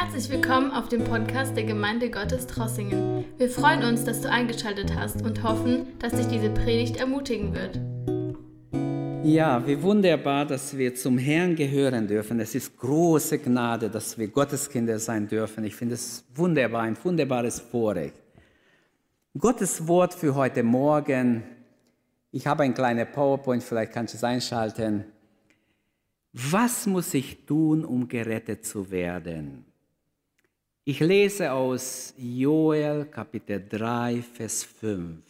Herzlich willkommen auf dem Podcast der Gemeinde Gottes Trossingen. Wir freuen uns, dass du eingeschaltet hast und hoffen, dass dich diese Predigt ermutigen wird. Ja, wie wunderbar, dass wir zum Herrn gehören dürfen. Es ist große Gnade, dass wir Gotteskinder sein dürfen. Ich finde es wunderbar, ein wunderbares Vorrecht. Gottes Wort für heute Morgen. Ich habe ein kleiner PowerPoint, vielleicht kannst du es einschalten. Was muss ich tun, um gerettet zu werden? Ich lese aus Joel Kapitel 3, Vers 5.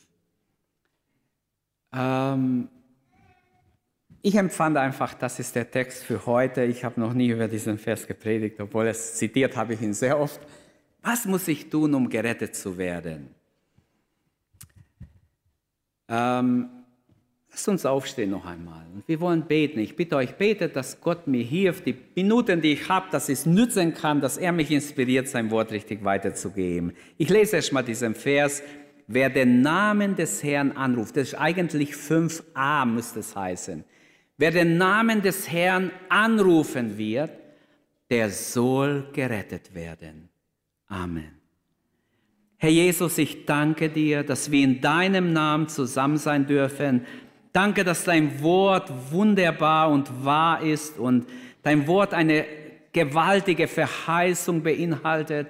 Ähm, ich empfand einfach, das ist der Text für heute. Ich habe noch nie über diesen Vers gepredigt, obwohl es zitiert habe ich ihn sehr oft. Was muss ich tun, um gerettet zu werden? Ähm, Lasst uns aufstehen noch einmal. Wir wollen beten. Ich bitte euch, betet, dass Gott mir hilft, die Minuten, die ich habe, dass es nützen kann, dass er mich inspiriert, sein Wort richtig weiterzugeben. Ich lese erst mal diesen Vers. Wer den Namen des Herrn anruft, das ist eigentlich 5a, müsste es heißen. Wer den Namen des Herrn anrufen wird, der soll gerettet werden. Amen. Herr Jesus, ich danke dir, dass wir in deinem Namen zusammen sein dürfen Danke, dass dein Wort wunderbar und wahr ist und dein Wort eine gewaltige Verheißung beinhaltet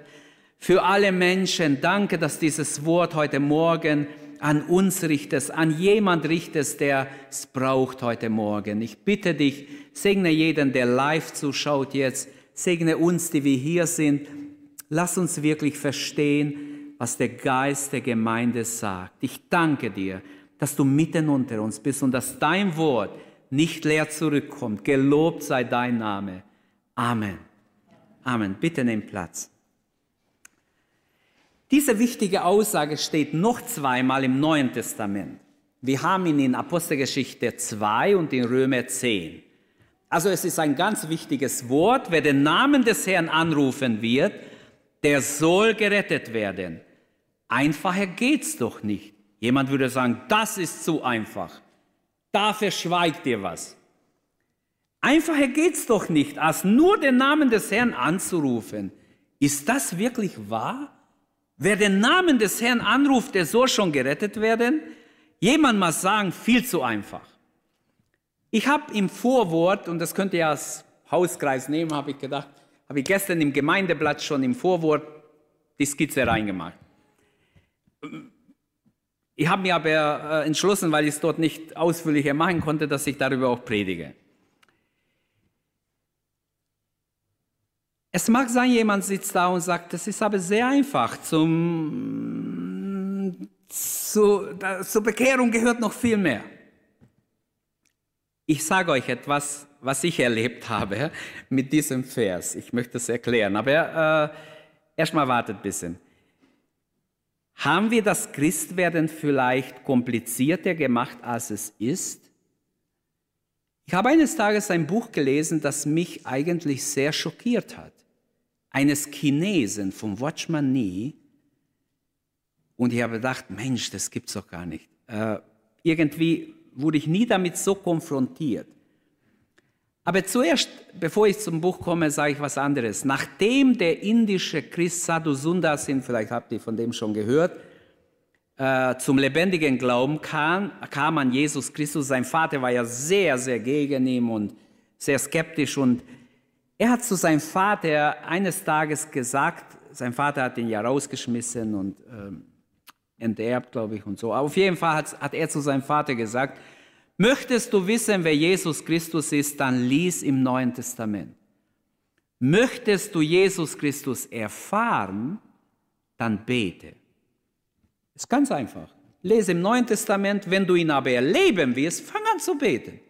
für alle Menschen. Danke, dass dieses Wort heute Morgen an uns richtest, an jemand richtest, der es braucht heute Morgen. Ich bitte dich, segne jeden, der live zuschaut jetzt, segne uns, die wir hier sind. Lass uns wirklich verstehen, was der Geist der Gemeinde sagt. Ich danke dir dass du mitten unter uns bist und dass dein Wort nicht leer zurückkommt. Gelobt sei dein Name. Amen. Amen. Bitte nimm Platz. Diese wichtige Aussage steht noch zweimal im Neuen Testament. Wir haben ihn in Apostelgeschichte 2 und in Römer 10. Also es ist ein ganz wichtiges Wort. Wer den Namen des Herrn anrufen wird, der soll gerettet werden. Einfacher geht's doch nicht. Jemand würde sagen, das ist zu einfach. Da verschweigt ihr was. Einfacher geht's doch nicht, als nur den Namen des Herrn anzurufen. Ist das wirklich wahr? Wer den Namen des Herrn anruft, der soll schon gerettet werden? Jemand mal sagen, viel zu einfach. Ich habe im Vorwort, und das könnt ihr als Hauskreis nehmen, habe ich gedacht, habe ich gestern im Gemeindeblatt schon im Vorwort die Skizze reingemacht. Ich habe mir aber äh, entschlossen, weil ich es dort nicht ausführlicher machen konnte, dass ich darüber auch predige. Es mag sein, jemand sitzt da und sagt, das ist aber sehr einfach. Zum, zu, da, zur Bekehrung gehört noch viel mehr. Ich sage euch etwas, was ich erlebt habe mit diesem Vers. Ich möchte es erklären, aber äh, erstmal wartet ein bisschen. Haben wir das Christwerden vielleicht komplizierter gemacht, als es ist? Ich habe eines Tages ein Buch gelesen, das mich eigentlich sehr schockiert hat. Eines Chinesen vom Watchman Nee. Und ich habe gedacht, Mensch, das gibt's doch gar nicht. Äh, irgendwie wurde ich nie damit so konfrontiert. Aber zuerst, bevor ich zum Buch komme, sage ich was anderes. Nachdem der indische Christ Sadhu Sundar Singh, vielleicht habt ihr von dem schon gehört, äh, zum lebendigen Glauben kam, kam an Jesus Christus. Sein Vater war ja sehr, sehr gegen ihn und sehr skeptisch und er hat zu seinem Vater eines Tages gesagt, sein Vater hat ihn ja rausgeschmissen und ähm, enterbt, glaube ich, und so. Auf jeden Fall hat, hat er zu seinem Vater gesagt, Möchtest du wissen, wer Jesus Christus ist, dann lies im Neuen Testament. Möchtest du Jesus Christus erfahren, dann bete. Ist ganz einfach. Lese im Neuen Testament, wenn du ihn aber erleben wirst, fang an zu beten.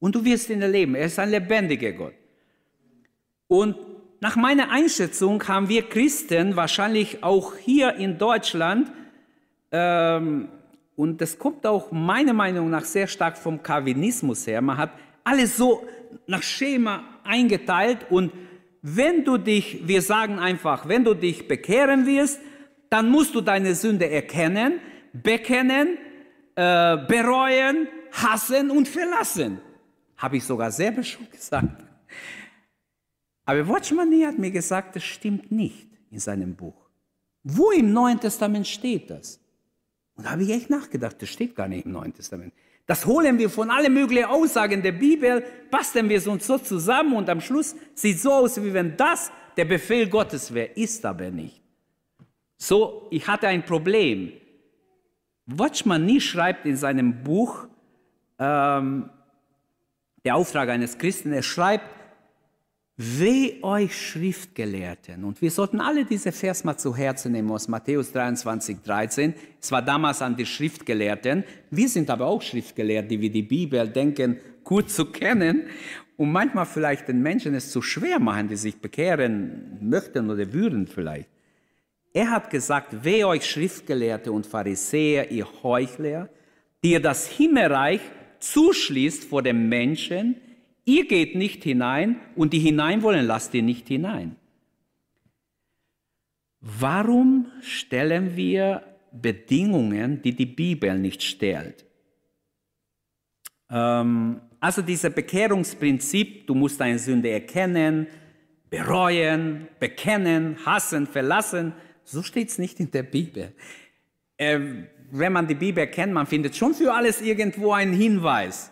Und du wirst ihn erleben. Er ist ein lebendiger Gott. Und nach meiner Einschätzung haben wir Christen wahrscheinlich auch hier in Deutschland ähm, und das kommt auch meiner Meinung nach sehr stark vom Calvinismus her. Man hat alles so nach Schema eingeteilt und wenn du dich, wir sagen einfach, wenn du dich bekehren wirst, dann musst du deine Sünde erkennen, bekennen, äh, bereuen, hassen und verlassen. Habe ich sogar selber schon gesagt. Aber Watchman Nee hat mir gesagt, das stimmt nicht in seinem Buch. Wo im Neuen Testament steht das? Und da habe ich echt nachgedacht, das steht gar nicht im Neuen Testament. Das holen wir von allen möglichen Aussagen der Bibel, basteln wir es uns so zusammen und am Schluss sieht so aus, wie wenn das der Befehl Gottes wäre, ist aber nicht. So, ich hatte ein Problem. Watchman Nie schreibt in seinem Buch, ähm, der Auftrag eines Christen, er schreibt, Weh euch Schriftgelehrten. Und wir sollten alle diese Vers mal zu Herzen nehmen aus Matthäus 23, 13. Es war damals an die Schriftgelehrten. Wir sind aber auch Schriftgelehrt, die wir die Bibel denken, gut zu kennen. Und manchmal vielleicht den Menschen es zu schwer machen, die sich bekehren möchten oder würden vielleicht. Er hat gesagt, weh euch Schriftgelehrte und Pharisäer, ihr Heuchler, die ihr das Himmelreich zuschließt vor dem Menschen, Ihr geht nicht hinein und die hinein wollen, lasst ihr nicht hinein. Warum stellen wir Bedingungen, die die Bibel nicht stellt? Ähm, also dieses Bekehrungsprinzip, du musst deine Sünde erkennen, bereuen, bekennen, hassen, verlassen, so steht es nicht in der Bibel. Ähm, wenn man die Bibel kennt, man findet schon für alles irgendwo einen Hinweis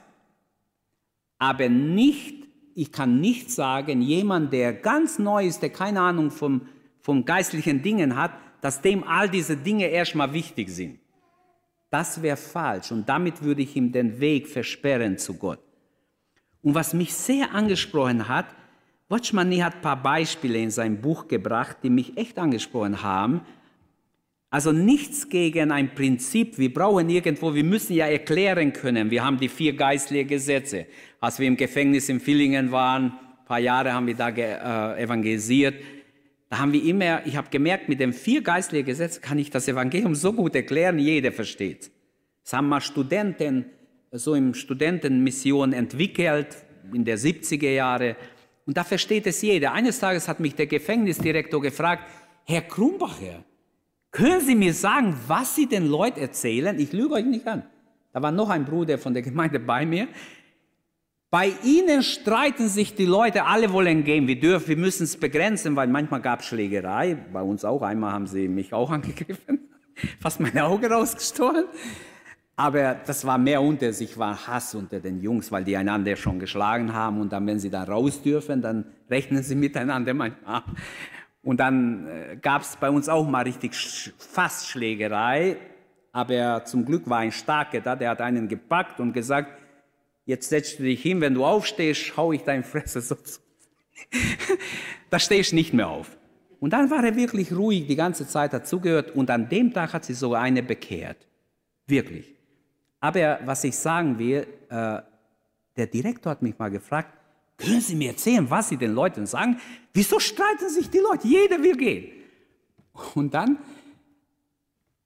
aber nicht, ich kann nicht sagen, jemand, der ganz neu ist, der keine Ahnung vom, vom geistlichen Dingen hat, dass dem all diese Dinge erstmal wichtig sind. Das wäre falsch und damit würde ich ihm den Weg versperren zu Gott. Und was mich sehr angesprochen hat, Watchman Nee hat ein paar Beispiele in sein Buch gebracht, die mich echt angesprochen haben. Also nichts gegen ein Prinzip. Wir brauchen irgendwo, wir müssen ja erklären können. Wir haben die vier geistlichen Gesetze. Als wir im Gefängnis in Villingen waren, ein paar Jahre haben wir da äh, evangelisiert, da haben wir immer, ich habe gemerkt, mit dem vier geistlichen Gesetz kann ich das Evangelium so gut erklären, jeder versteht. Das haben mal Studenten so im Studentenmission entwickelt, in der 70er Jahre. Und da versteht es jeder. Eines Tages hat mich der Gefängnisdirektor gefragt, Herr Krumbacher, können Sie mir sagen, was Sie den Leuten erzählen? Ich lüge euch nicht an. Da war noch ein Bruder von der Gemeinde bei mir. Bei ihnen streiten sich die Leute, alle wollen gehen, wir dürfen, wir müssen es begrenzen, weil manchmal gab es Schlägerei, bei uns auch, einmal haben sie mich auch angegriffen, fast meine Augen rausgestohlen. Aber das war mehr unter sich, war Hass unter den Jungs, weil die einander schon geschlagen haben und dann, wenn sie da raus dürfen, dann rechnen sie miteinander manchmal. Und dann äh, gab es bei uns auch mal richtig fast Schlägerei, aber zum Glück war ein Starker da, der hat einen gepackt und gesagt, Jetzt setzt du dich hin, wenn du aufstehst, hau ich deine Fresse so zu. da stehst du nicht mehr auf. Und dann war er wirklich ruhig, die ganze Zeit hat zugehört und an dem Tag hat sich sogar eine bekehrt. Wirklich. Aber was ich sagen will, äh, der Direktor hat mich mal gefragt, können Sie mir erzählen, was Sie den Leuten sagen? Wieso streiten sich die Leute? Jeder will gehen. Und dann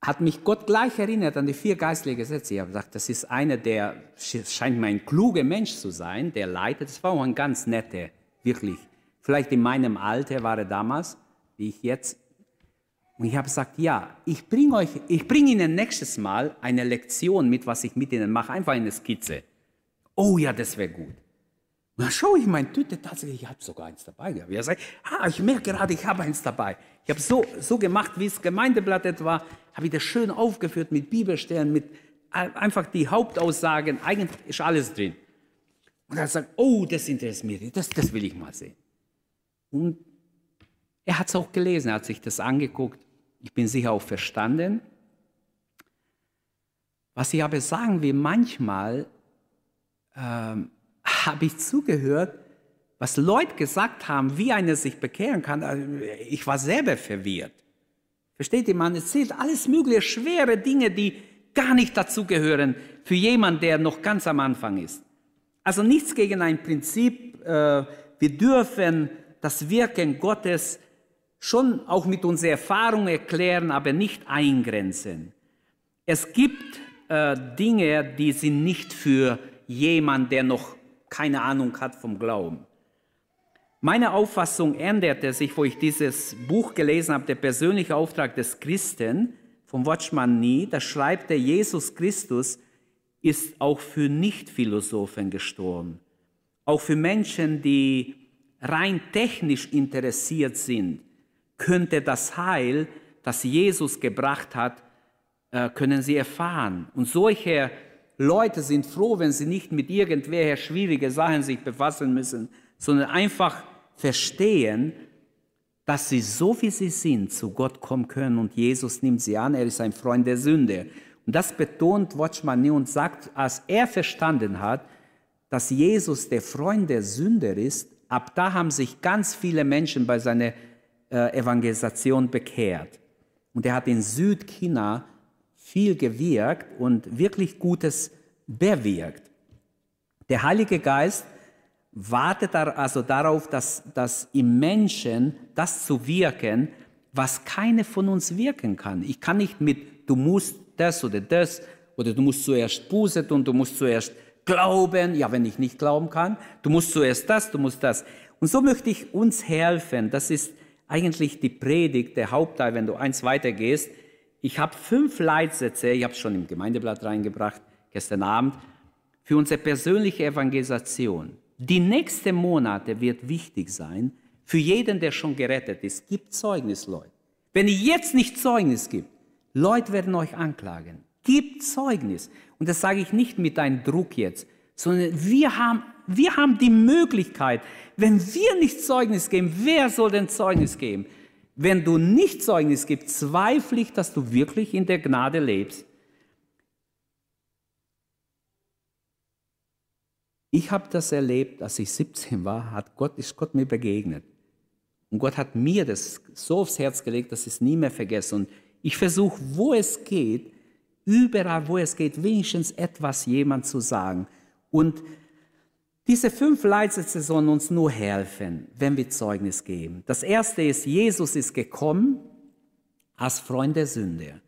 hat mich Gott gleich erinnert an die vier geistlichen Gesetze. Ich habe gesagt, das ist einer, der scheint mir ein kluger Mensch zu sein, der leitet. Das war auch ein ganz netter, wirklich. Vielleicht in meinem Alter war er damals, wie ich jetzt. Und ich habe gesagt, ja, ich bringe euch, ich bringe Ihnen nächstes Mal eine Lektion mit, was ich mit Ihnen mache, einfach eine Skizze. Oh ja, das wäre gut. Dann schaue ich meine Tüte tatsächlich, ich habe sogar eins dabei gehabt. Ich sage, ah, ich merke gerade, ich habe eins dabei. Ich habe so, so gemacht, wie es Gemeindeblatt etwa, habe ich das schön aufgeführt mit Bibelstellen, mit einfach die Hauptaussagen, eigentlich ist alles drin. Und er sagt, oh, das interessiert mich, das, das will ich mal sehen. Und er hat es auch gelesen, er hat sich das angeguckt. Ich bin sicher auch verstanden. Was ich aber sagen will, manchmal ähm, habe ich zugehört, was Leute gesagt haben, wie einer sich bekehren kann. Also, ich war selber verwirrt. Versteht ihr, man erzählt alles mögliche schwere Dinge, die gar nicht dazugehören für jemanden, der noch ganz am Anfang ist. Also nichts gegen ein Prinzip. Äh, wir dürfen das Wirken Gottes schon auch mit unserer Erfahrung erklären, aber nicht eingrenzen. Es gibt äh, Dinge, die sind nicht für jemanden, der noch keine Ahnung hat vom Glauben. Meine Auffassung änderte sich, wo ich dieses Buch gelesen habe, der persönliche Auftrag des Christen vom Watchman Nee. Da schreibt er, Jesus Christus ist auch für Nichtphilosophen gestorben. Auch für Menschen, die rein technisch interessiert sind, könnte das Heil, das Jesus gebracht hat, äh, können sie erfahren. Und solche Leute sind froh, wenn sie nicht mit irgendwelcher schwierigen Sachen sich befassen müssen, sondern einfach verstehen, dass sie so wie sie sind zu Gott kommen können und Jesus nimmt sie an, er ist ein Freund der Sünde. Und das betont Watchman und sagt, als er verstanden hat, dass Jesus der Freund der Sünder ist, ab da haben sich ganz viele Menschen bei seiner äh, Evangelisation bekehrt. Und er hat in Südchina viel gewirkt und wirklich Gutes bewirkt. Der Heilige Geist wartet also darauf, dass, dass im Menschen das zu wirken, was keine von uns wirken kann. Ich kann nicht mit, du musst das oder das, oder du musst zuerst Buße tun, du musst zuerst glauben. Ja, wenn ich nicht glauben kann, du musst zuerst das, du musst das. Und so möchte ich uns helfen. Das ist eigentlich die Predigt, der Hauptteil, wenn du eins weitergehst. Ich habe fünf Leitsätze, ich habe es schon im Gemeindeblatt reingebracht, gestern Abend, für unsere persönliche Evangelisation. Die nächsten Monate wird wichtig sein für jeden, der schon gerettet ist. Gibt Zeugnis, Leute. Wenn ihr jetzt nicht Zeugnis gibt, Leute werden euch anklagen. Gibt Zeugnis. Und das sage ich nicht mit einem Druck jetzt, sondern wir haben, wir haben die Möglichkeit, wenn wir nicht Zeugnis geben, wer soll denn Zeugnis geben? Wenn du nicht Zeugnis gibst, zweifle ich, dass du wirklich in der Gnade lebst. Ich habe das erlebt, als ich 17 war, hat Gott, ist Gott mir begegnet. Und Gott hat mir das so aufs Herz gelegt, dass ich es nie mehr vergesse. Und ich versuche, wo es geht, überall, wo es geht, wenigstens etwas jemand zu sagen. Und diese fünf Leitsätze sollen uns nur helfen, wenn wir Zeugnis geben. Das erste ist, Jesus ist gekommen als Freund der Sünde.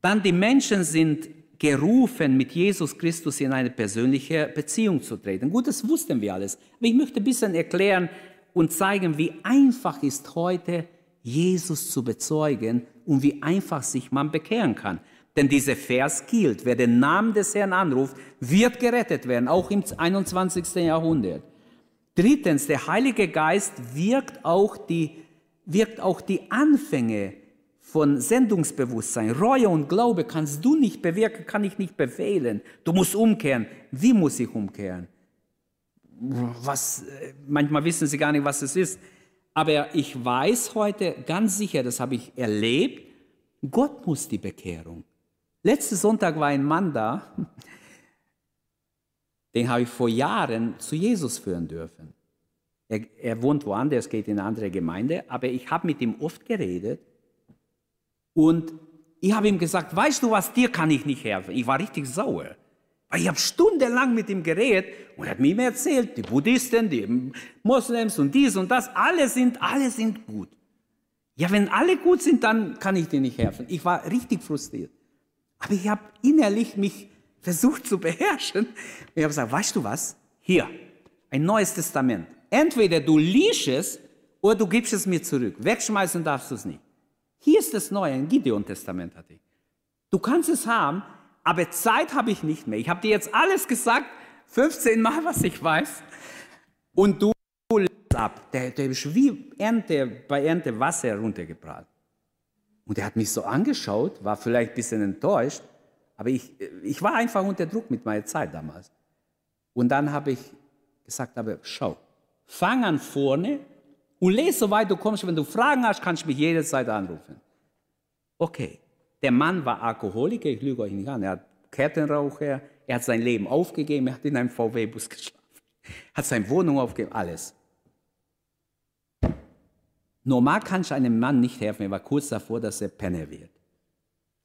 Dann die Menschen sind gerufen, mit Jesus Christus in eine persönliche Beziehung zu treten. Gut, das wussten wir alles. Aber ich möchte ein bisschen erklären und zeigen, wie einfach ist heute, Jesus zu bezeugen und wie einfach sich man bekehren kann. Denn dieser Vers gilt, wer den Namen des Herrn anruft, wird gerettet werden, auch im 21. Jahrhundert. Drittens, der Heilige Geist wirkt auch die, wirkt auch die Anfänge von Sendungsbewusstsein. Reue und Glaube kannst du nicht bewirken, kann ich nicht befehlen. Du musst umkehren. Wie muss ich umkehren? Was, äh, manchmal wissen sie gar nicht, was es ist. Aber ich weiß heute ganz sicher, das habe ich erlebt, Gott muss die Bekehrung. Letzten Sonntag war ein Mann da, den habe ich vor Jahren zu Jesus führen dürfen. Er, er wohnt woanders, geht in eine andere Gemeinde, aber ich habe mit ihm oft geredet und ich habe ihm gesagt, weißt du was, dir kann ich nicht helfen. Ich war richtig sauer. Weil ich habe stundenlang mit ihm geredet und er hat mir erzählt, die Buddhisten, die Moslems und dies und das, alle sind, alle sind gut. Ja, wenn alle gut sind, dann kann ich dir nicht helfen. Ich war richtig frustriert. Aber ich habe innerlich mich versucht zu beherrschen. Ich habe gesagt, weißt du was? Hier, ein neues Testament. Entweder du liest es oder du gibst es mir zurück. Wegschmeißen darfst du es nicht. Hier ist das Neue, ein Gideon-Testament hatte ich. Du kannst es haben, aber Zeit habe ich nicht mehr. Ich habe dir jetzt alles gesagt, 15 Mal, was ich weiß. Und du lässt ab. Der, der ist wie Ernte, bei Ernte Wasser runtergebraten. Und er hat mich so angeschaut, war vielleicht ein bisschen enttäuscht, aber ich, ich war einfach unter Druck mit meiner Zeit damals. Und dann habe ich gesagt, aber schau, fang an vorne und lese so weit du kommst. Wenn du Fragen hast, kannst du mich jederzeit anrufen. Okay. Der Mann war Alkoholiker, ich lüge euch nicht an. Er hat Kettenraucher, er hat sein Leben aufgegeben, er hat in einem VW-Bus geschlafen, hat seine Wohnung aufgegeben, alles. Normal kann ich einem Mann nicht helfen, er war kurz davor, dass er Penner wird.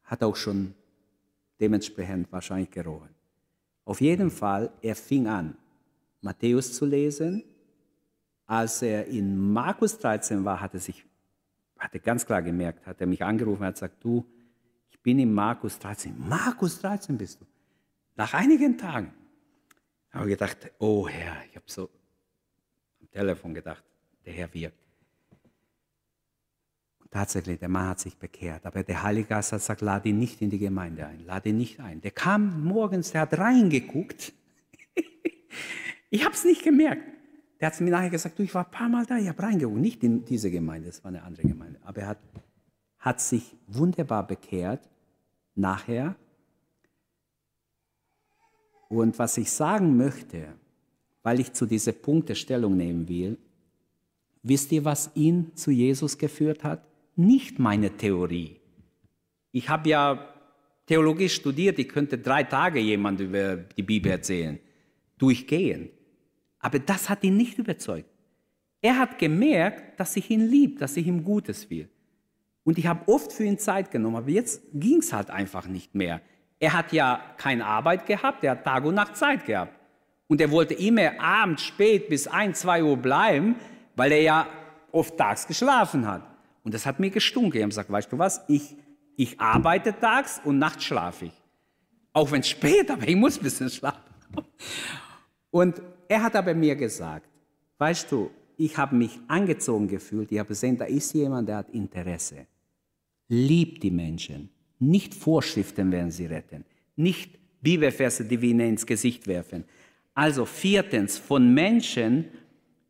Hat auch schon dementsprechend wahrscheinlich gerochen. Auf jeden Fall, er fing an, Matthäus zu lesen. Als er in Markus 13 war, hat er sich, hat er ganz klar gemerkt, hat er mich angerufen, hat gesagt, du, bin in Markus 13. Markus 13 bist du. Nach einigen Tagen habe ich gedacht, oh Herr, ich habe so am Telefon gedacht, der Herr wirkt. Tatsächlich, der Mann hat sich bekehrt, aber der Heilige Geist hat gesagt, lade ihn nicht in die Gemeinde ein, lade ihn nicht ein. Der kam morgens, der hat reingeguckt. ich habe es nicht gemerkt. Der hat mir nachher gesagt, du, ich war ein paar Mal da, ich habe reingeguckt. Nicht in diese Gemeinde, das war eine andere Gemeinde. Aber er hat, hat sich wunderbar bekehrt nachher. Und was ich sagen möchte, weil ich zu diesen Punkten Stellung nehmen will, wisst ihr, was ihn zu Jesus geführt hat? Nicht meine Theorie. Ich habe ja Theologie studiert, ich könnte drei Tage jemand über die Bibel erzählen, durchgehen. Aber das hat ihn nicht überzeugt. Er hat gemerkt, dass ich ihn liebe, dass ich ihm Gutes will. Und ich habe oft für ihn Zeit genommen, aber jetzt ging es halt einfach nicht mehr. Er hat ja keine Arbeit gehabt, er hat Tag und Nacht Zeit gehabt. Und er wollte immer abends spät bis ein, zwei Uhr bleiben, weil er ja oft tags geschlafen hat. Und das hat mir gestunken. Ich habe gesagt, weißt du was, ich, ich arbeite tags und nachts schlafe ich. Auch wenn es spät, aber ich muss ein bisschen schlafen. Und er hat aber mir gesagt, weißt du, ich habe mich angezogen gefühlt, ich habe gesehen, da ist jemand, der hat Interesse. Liebt die Menschen. Nicht Vorschriften werden sie retten. Nicht Bibelverse, die wir ihnen ins Gesicht werfen. Also viertens, von Menschen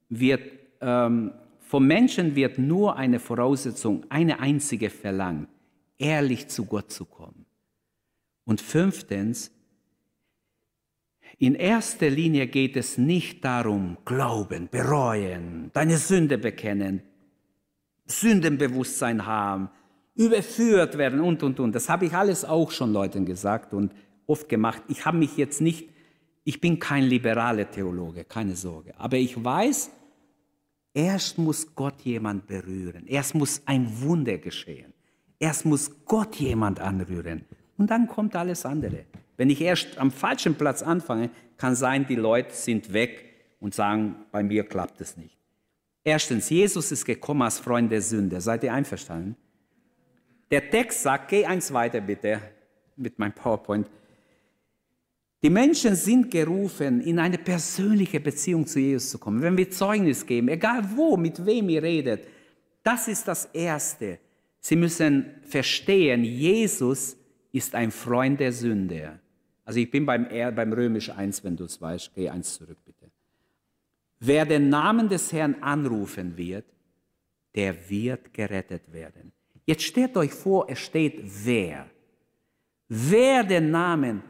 wird, ähm, vom Menschen wird nur eine Voraussetzung, eine einzige verlangt, ehrlich zu Gott zu kommen. Und fünftens, in erster Linie geht es nicht darum, glauben, bereuen, deine Sünde bekennen, Sündenbewusstsein haben, überführt werden und, und, und. Das habe ich alles auch schon Leuten gesagt und oft gemacht. Ich habe mich jetzt nicht, ich bin kein liberaler Theologe, keine Sorge. Aber ich weiß, erst muss Gott jemand berühren. Erst muss ein Wunder geschehen. Erst muss Gott jemand anrühren. Und dann kommt alles andere. Wenn ich erst am falschen Platz anfange, kann sein, die Leute sind weg und sagen, bei mir klappt es nicht. Erstens, Jesus ist gekommen als Freund der Sünde. Seid ihr einverstanden? Der Text sagt, geh eins weiter bitte mit meinem PowerPoint. Die Menschen sind gerufen, in eine persönliche Beziehung zu Jesus zu kommen. Wenn wir Zeugnis geben, egal wo, mit wem ihr redet, das ist das Erste. Sie müssen verstehen, Jesus ist ein Freund der Sünde. Also ich bin beim, beim Römisch 1, wenn du es weißt. Geh eins zurück, bitte. Wer den Namen des Herrn anrufen wird, der wird gerettet werden. Jetzt stellt euch vor, es steht wer. Wer den Namen,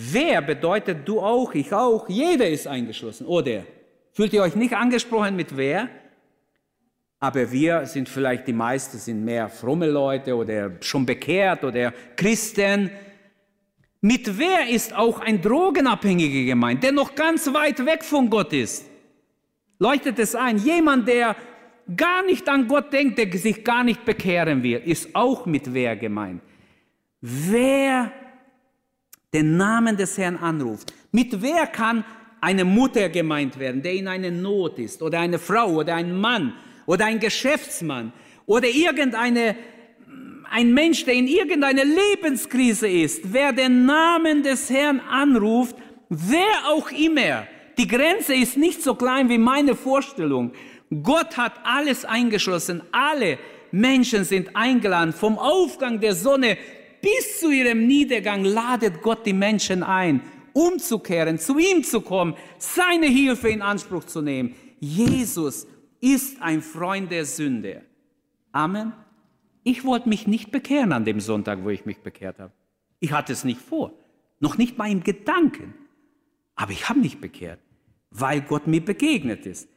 wer bedeutet du auch, ich auch, jeder ist eingeschlossen, oder? Fühlt ihr euch nicht angesprochen mit wer? Aber wir sind vielleicht, die meisten sind mehr fromme Leute oder schon bekehrt oder Christen. Mit wer ist auch ein Drogenabhängiger gemeint, der noch ganz weit weg von Gott ist? Leuchtet es ein? Jemand, der gar nicht an Gott denkt, der sich gar nicht bekehren will, ist auch mit wer gemeint. Wer den Namen des Herrn anruft, mit wer kann eine Mutter gemeint werden, der in einer Not ist, oder eine Frau oder ein Mann oder ein Geschäftsmann oder irgendeine ein Mensch, der in irgendeiner Lebenskrise ist, wer den Namen des Herrn anruft, wer auch immer, die Grenze ist nicht so klein wie meine Vorstellung. Gott hat alles eingeschlossen. Alle Menschen sind eingeladen. Vom Aufgang der Sonne bis zu ihrem Niedergang ladet Gott die Menschen ein, umzukehren, zu ihm zu kommen, seine Hilfe in Anspruch zu nehmen. Jesus ist ein Freund der Sünde. Amen. Ich wollte mich nicht bekehren an dem Sonntag, wo ich mich bekehrt habe. Ich hatte es nicht vor, noch nicht mal im Gedanken. Aber ich habe mich bekehrt, weil Gott mir begegnet ist.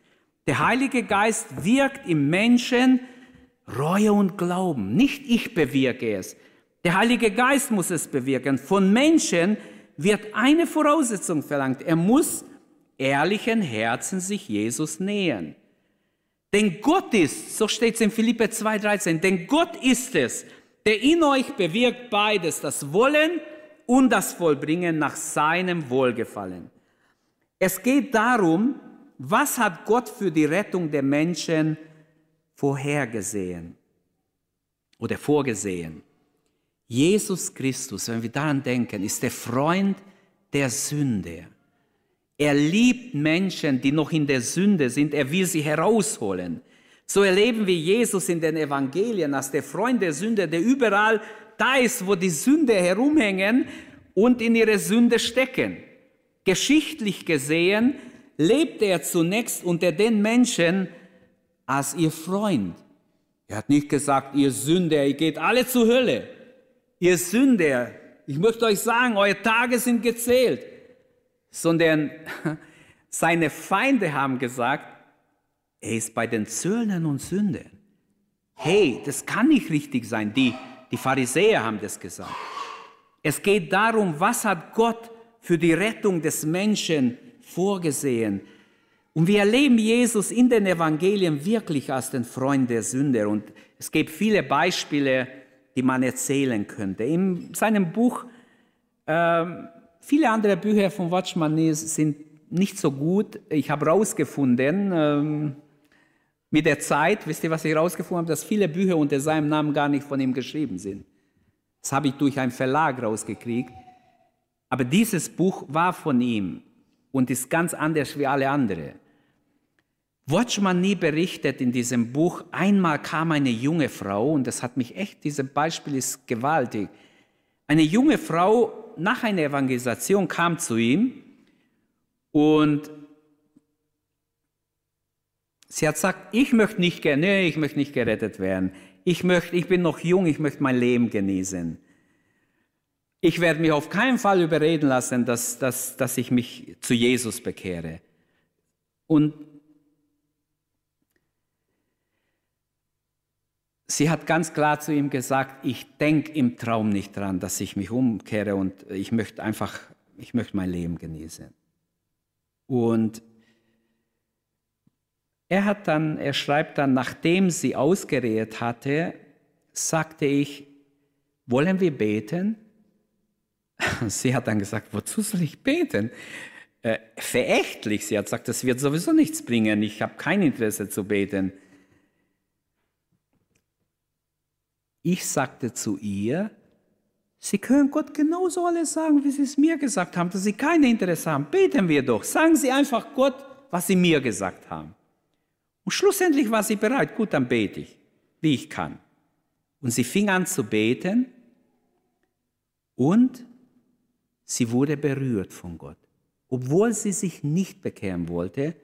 Der Heilige Geist wirkt im Menschen Reue und Glauben. Nicht ich bewirke es. Der Heilige Geist muss es bewirken. Von Menschen wird eine Voraussetzung verlangt. Er muss ehrlichen Herzen sich Jesus nähern. Denn Gott ist, so steht es in Philippe 2,13, denn Gott ist es, der in euch bewirkt beides, das Wollen und das Vollbringen nach seinem Wohlgefallen. Es geht darum, was hat Gott für die Rettung der Menschen vorhergesehen oder vorgesehen? Jesus Christus, wenn wir daran denken, ist der Freund der Sünde. Er liebt Menschen, die noch in der Sünde sind. Er will sie herausholen. So erleben wir Jesus in den Evangelien als der Freund der Sünde, der überall da ist, wo die Sünde herumhängen und in ihre Sünde stecken. Geschichtlich gesehen lebte er zunächst unter den Menschen als ihr Freund. Er hat nicht gesagt, ihr Sünder, ihr geht alle zur Hölle. Ihr Sünder, ich möchte euch sagen, eure Tage sind gezählt. Sondern seine Feinde haben gesagt, er ist bei den Zöllnern und Sündern. Hey, das kann nicht richtig sein. Die, die Pharisäer haben das gesagt. Es geht darum, was hat Gott für die Rettung des Menschen vorgesehen. Und wir erleben Jesus in den Evangelien wirklich als den Freund der Sünder. Und es gibt viele Beispiele, die man erzählen könnte. In seinem Buch, äh, viele andere Bücher von Watchman sind nicht so gut. Ich habe herausgefunden, ähm, mit der Zeit, wisst ihr, was ich herausgefunden habe, dass viele Bücher unter seinem Namen gar nicht von ihm geschrieben sind. Das habe ich durch einen Verlag rausgekriegt. Aber dieses Buch war von ihm und ist ganz anders wie alle anderen. Watchman nie berichtet in diesem Buch, einmal kam eine junge Frau, und das hat mich echt, dieses Beispiel ist gewaltig. Eine junge Frau nach einer Evangelisation kam zu ihm und sie hat gesagt, ich möchte nicht, nee, ich möchte nicht gerettet werden. Ich möchte, ich bin noch jung, ich möchte mein Leben genießen. Ich werde mich auf keinen Fall überreden lassen, dass, dass, dass ich mich zu Jesus bekehre. Und sie hat ganz klar zu ihm gesagt, ich denke im Traum nicht dran, dass ich mich umkehre und ich möchte einfach, ich möchte mein Leben genießen. Und er hat dann, er schreibt dann, nachdem sie ausgeredet hatte, sagte ich, wollen wir beten? Sie hat dann gesagt, wozu soll ich beten? Äh, verächtlich, sie hat gesagt, das wird sowieso nichts bringen, ich habe kein Interesse zu beten. Ich sagte zu ihr, Sie können Gott genauso alles sagen, wie Sie es mir gesagt haben, dass Sie kein Interesse haben. Beten wir doch. Sagen Sie einfach Gott, was Sie mir gesagt haben. Und schlussendlich war sie bereit. Gut, dann bete ich, wie ich kann. Und sie fing an zu beten und sie wurde berührt von Gott. Obwohl sie sich nicht bekehren wollte,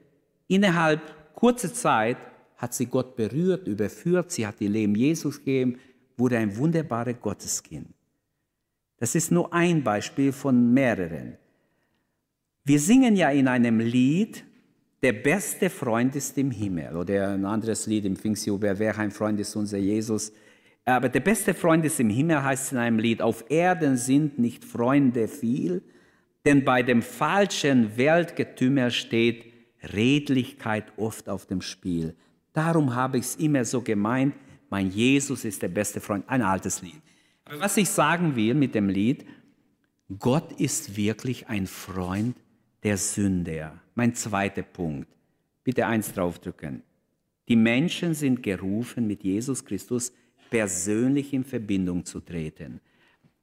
innerhalb kurzer Zeit hat sie Gott berührt, überführt, sie hat ihr Leben Jesus gegeben, wurde ein wunderbares Gotteskind. Das ist nur ein Beispiel von mehreren. Wir singen ja in einem Lied, der beste Freund ist im Himmel. Oder ein anderes Lied im Pfingstjubel, wer ein Freund ist, unser Jesus. Aber der beste Freund ist im Himmel, heißt in einem Lied, auf Erden sind nicht Freunde viel, denn bei dem falschen Weltgetümmel steht Redlichkeit oft auf dem Spiel. Darum habe ich es immer so gemeint, mein Jesus ist der beste Freund. Ein altes Lied. Aber was ich sagen will mit dem Lied, Gott ist wirklich ein Freund der Sünder. Mein zweiter Punkt. Bitte eins draufdrücken. Die Menschen sind gerufen, mit Jesus Christus persönlich in Verbindung zu treten.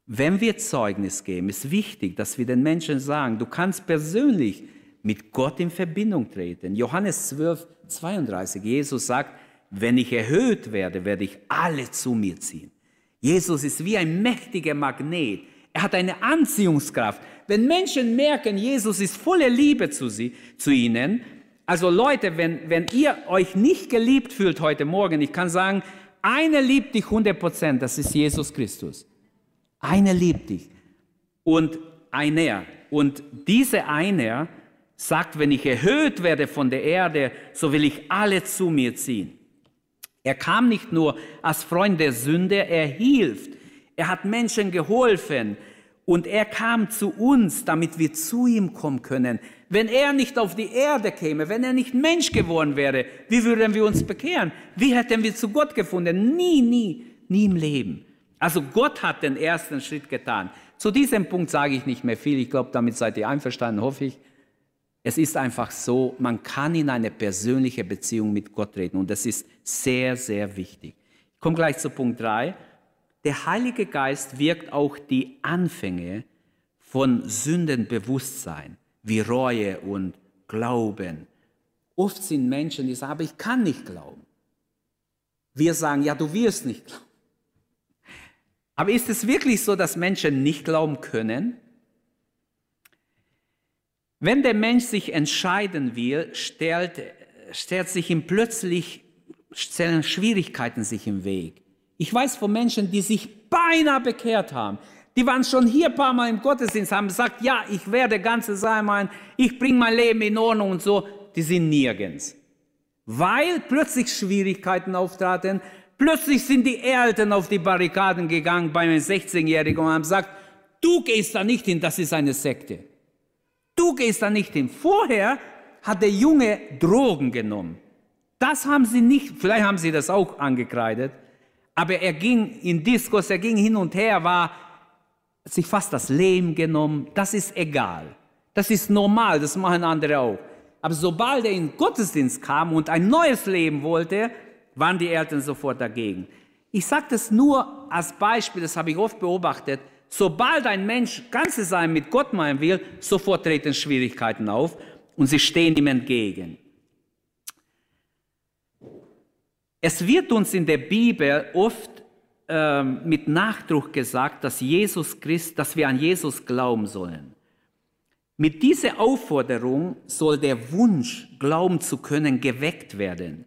Wenn wir Zeugnis geben, ist wichtig, dass wir den Menschen sagen, du kannst persönlich mit Gott in Verbindung treten. Johannes 12, 32. Jesus sagt, wenn ich erhöht werde, werde ich alle zu mir ziehen. Jesus ist wie ein mächtiger Magnet. Er hat eine Anziehungskraft. Wenn Menschen merken, Jesus ist voller Liebe zu, sie, zu ihnen, also Leute, wenn, wenn ihr euch nicht geliebt fühlt heute Morgen, ich kann sagen, einer liebt dich 100 Prozent, das ist Jesus Christus. Einer liebt dich. Und einer. Und dieser einer sagt, wenn ich erhöht werde von der Erde, so will ich alle zu mir ziehen. Er kam nicht nur als Freund der Sünde, er hilft. Er hat Menschen geholfen und er kam zu uns, damit wir zu ihm kommen können. Wenn er nicht auf die Erde käme, wenn er nicht Mensch geworden wäre, wie würden wir uns bekehren? Wie hätten wir zu Gott gefunden? Nie, nie, nie im Leben. Also Gott hat den ersten Schritt getan. Zu diesem Punkt sage ich nicht mehr viel. Ich glaube, damit seid ihr einverstanden, hoffe ich. Es ist einfach so, man kann in eine persönliche Beziehung mit Gott treten und das ist sehr, sehr wichtig. Ich komme gleich zu Punkt 3. Der Heilige Geist wirkt auch die Anfänge von Sündenbewusstsein, wie Reue und Glauben. Oft sind Menschen, die sagen, aber ich kann nicht glauben. Wir sagen, ja, du wirst nicht glauben. Aber ist es wirklich so, dass Menschen nicht glauben können? Wenn der Mensch sich entscheiden will, stellt, stellt sich ihm plötzlich stellen Schwierigkeiten sich im Weg. Ich weiß von Menschen, die sich beinahe bekehrt haben. Die waren schon hier ein paar Mal im Gottesdienst, haben gesagt, ja, ich werde ganze sein, mein, ich bringe mein Leben in Ordnung und so. Die sind nirgends. Weil plötzlich Schwierigkeiten auftraten, plötzlich sind die Eltern auf die Barrikaden gegangen bei einem 16-Jährigen und haben gesagt, du gehst da nicht hin, das ist eine Sekte. Du gehst da nicht hin. Vorher hat der Junge Drogen genommen. Das haben sie nicht, vielleicht haben sie das auch angekreidet, aber er ging in Diskurs, er ging hin und her, war sich fast das Leben genommen. Das ist egal. Das ist normal, das machen andere auch. Aber sobald er in den Gottesdienst kam und ein neues Leben wollte, waren die Eltern sofort dagegen. Ich sage das nur als Beispiel, das habe ich oft beobachtet. Sobald ein Mensch ganze sein mit Gott meinen will, sofort treten Schwierigkeiten auf und sie stehen ihm entgegen. Es wird uns in der Bibel oft äh, mit Nachdruck gesagt, dass Jesus Christ, dass wir an Jesus glauben sollen. Mit dieser Aufforderung soll der Wunsch, glauben zu können, geweckt werden.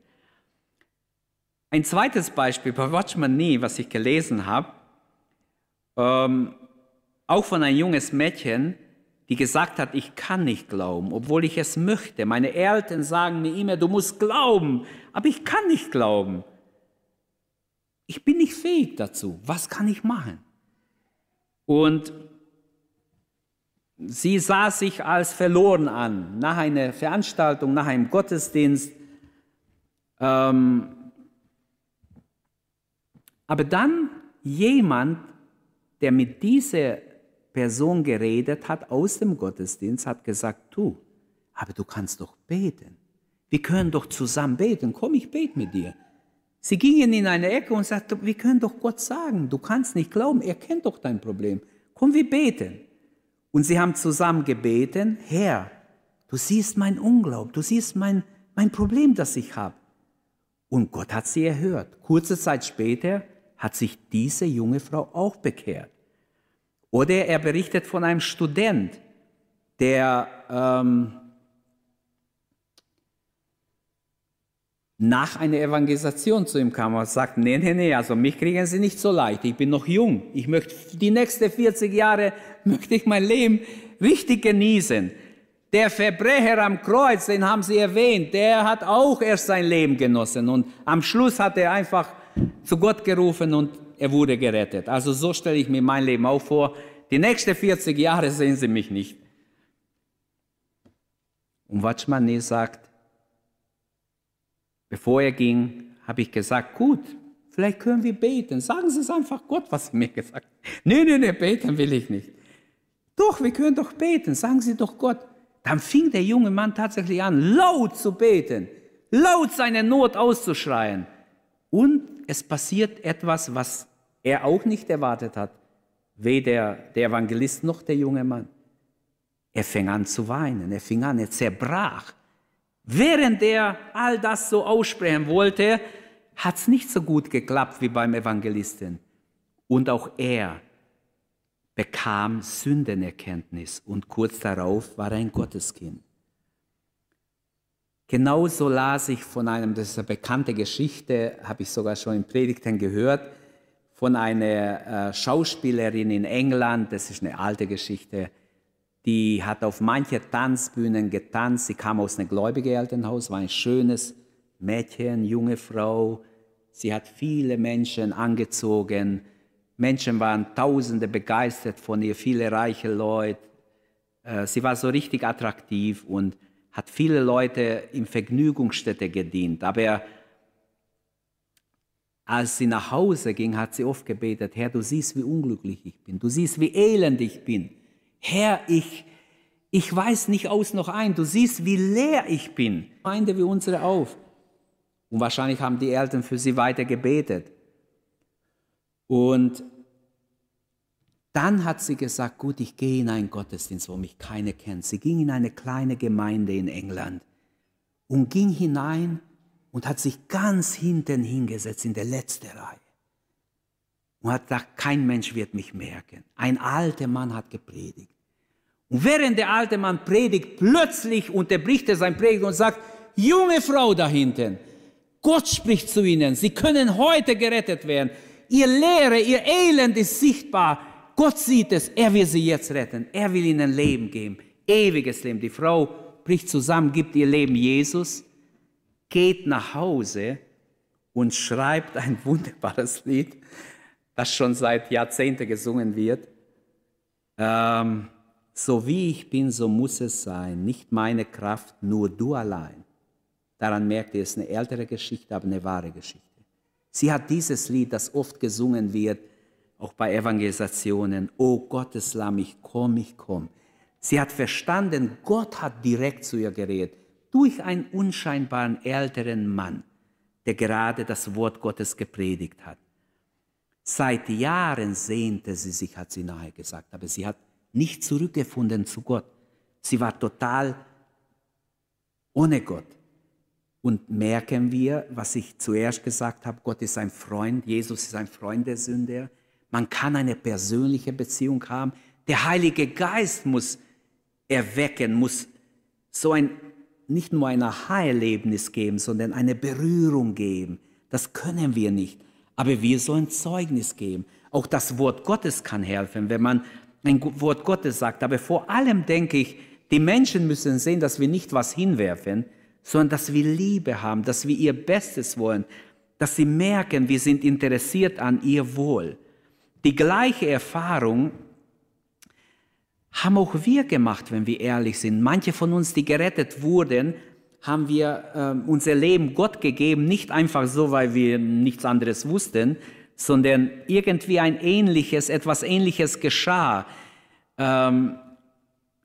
Ein zweites Beispiel bei Watchman Nee, was ich gelesen habe, ähm, auch von einem junges Mädchen, die gesagt hat, ich kann nicht glauben, obwohl ich es möchte. Meine Eltern sagen mir immer, du musst glauben, aber ich kann nicht glauben. Ich bin nicht fähig dazu. Was kann ich machen? Und sie sah sich als verloren an, nach einer Veranstaltung, nach einem Gottesdienst. Ähm, aber dann jemand, der mit dieser Person geredet hat aus dem Gottesdienst, hat gesagt, du, aber du kannst doch beten. Wir können doch zusammen beten. Komm, ich bete mit dir. Sie gingen in eine Ecke und sagten, wir können doch Gott sagen, du kannst nicht glauben, er kennt doch dein Problem. Komm, wir beten. Und sie haben zusammen gebeten, Herr, du siehst mein Unglaub, du siehst mein, mein Problem, das ich habe. Und Gott hat sie erhört. Kurze Zeit später hat sich diese junge Frau auch bekehrt. Oder er berichtet von einem Student, der ähm, nach einer Evangelisation zu ihm kam und sagt, nee, nee, nee, also mich kriegen Sie nicht so leicht, ich bin noch jung, ich möchte die nächsten 40 Jahre, möchte ich mein Leben richtig genießen. Der Verbrecher am Kreuz, den haben Sie erwähnt, der hat auch erst sein Leben genossen und am Schluss hat er einfach zu Gott gerufen und er wurde gerettet. Also so stelle ich mir mein Leben auch vor. Die nächsten 40 Jahre sehen Sie mich nicht. Und Watschmann sagt, bevor er ging, habe ich gesagt, gut, vielleicht können wir beten. Sagen Sie es einfach Gott, was Sie mir gesagt haben. Nee, nee, nee, beten will ich nicht. Doch, wir können doch beten. Sagen Sie doch Gott. Dann fing der junge Mann tatsächlich an, laut zu beten, laut seine Not auszuschreien. Und es passiert etwas, was er auch nicht erwartet hat, weder der Evangelist noch der junge Mann. Er fing an zu weinen, er fing an, er zerbrach. Während er all das so aussprechen wollte, hat es nicht so gut geklappt wie beim Evangelisten. Und auch er bekam Sündenerkenntnis und kurz darauf war er ein Gotteskind. Genauso las ich von einem, das ist eine bekannte Geschichte, habe ich sogar schon in Predigten gehört, von einer äh, Schauspielerin in England, das ist eine alte Geschichte, die hat auf manche Tanzbühnen getanzt. Sie kam aus einem gläubigen Elternhaus, war ein schönes Mädchen, junge Frau. Sie hat viele Menschen angezogen. Menschen waren Tausende begeistert von ihr, viele reiche Leute. Äh, sie war so richtig attraktiv und hat viele Leute in Vergnügungsstätte gedient. Aber als sie nach Hause ging, hat sie oft gebetet, Herr, du siehst, wie unglücklich ich bin. Du siehst, wie elend ich bin. Herr, ich, ich weiß nicht aus noch ein. Du siehst, wie leer ich bin. Gemeinde wie unsere auf. Und wahrscheinlich haben die Eltern für sie weiter gebetet. Und dann hat sie gesagt, gut, ich gehe in einen Gottesdienst, wo mich keiner kennt. Sie ging in eine kleine Gemeinde in England und ging hinein und hat sich ganz hinten hingesetzt, in der letzten Reihe. Und hat gesagt, kein Mensch wird mich merken. Ein alter Mann hat gepredigt. Und während der alte Mann predigt, plötzlich unterbricht er sein Predigt und sagt, junge Frau da hinten, Gott spricht zu ihnen, sie können heute gerettet werden. Ihr Lehre, ihr Elend ist sichtbar. Gott sieht es, er will sie jetzt retten. Er will ihnen Leben geben, ewiges Leben. Die Frau bricht zusammen, gibt ihr Leben Jesus, geht nach Hause und schreibt ein wunderbares Lied, das schon seit Jahrzehnten gesungen wird. Ähm, so wie ich bin, so muss es sein, nicht meine Kraft, nur du allein. Daran merkt ihr, es ist eine ältere Geschichte, aber eine wahre Geschichte. Sie hat dieses Lied, das oft gesungen wird, auch bei Evangelisationen, O Gottes Lamm, ich komm, ich komm. Sie hat verstanden, Gott hat direkt zu ihr geredet, durch einen unscheinbaren älteren Mann, der gerade das Wort Gottes gepredigt hat. Seit Jahren sehnte sie sich, hat sie nahe gesagt, aber sie hat nicht zurückgefunden zu Gott. Sie war total ohne Gott. Und merken wir, was ich zuerst gesagt habe, Gott ist ein Freund, Jesus ist ein Freund der Sünder. Man kann eine persönliche Beziehung haben. Der Heilige Geist muss erwecken, muss so ein, nicht nur ein Aha-Erlebnis geben, sondern eine Berührung geben. Das können wir nicht. Aber wir sollen Zeugnis geben. Auch das Wort Gottes kann helfen, wenn man ein Wort Gottes sagt. Aber vor allem denke ich, die Menschen müssen sehen, dass wir nicht was hinwerfen, sondern dass wir Liebe haben, dass wir ihr Bestes wollen, dass sie merken, wir sind interessiert an ihr Wohl. Die gleiche Erfahrung haben auch wir gemacht, wenn wir ehrlich sind. Manche von uns, die gerettet wurden, haben wir äh, unser Leben Gott gegeben, nicht einfach so, weil wir nichts anderes wussten, sondern irgendwie ein ähnliches, etwas ähnliches geschah. Ähm,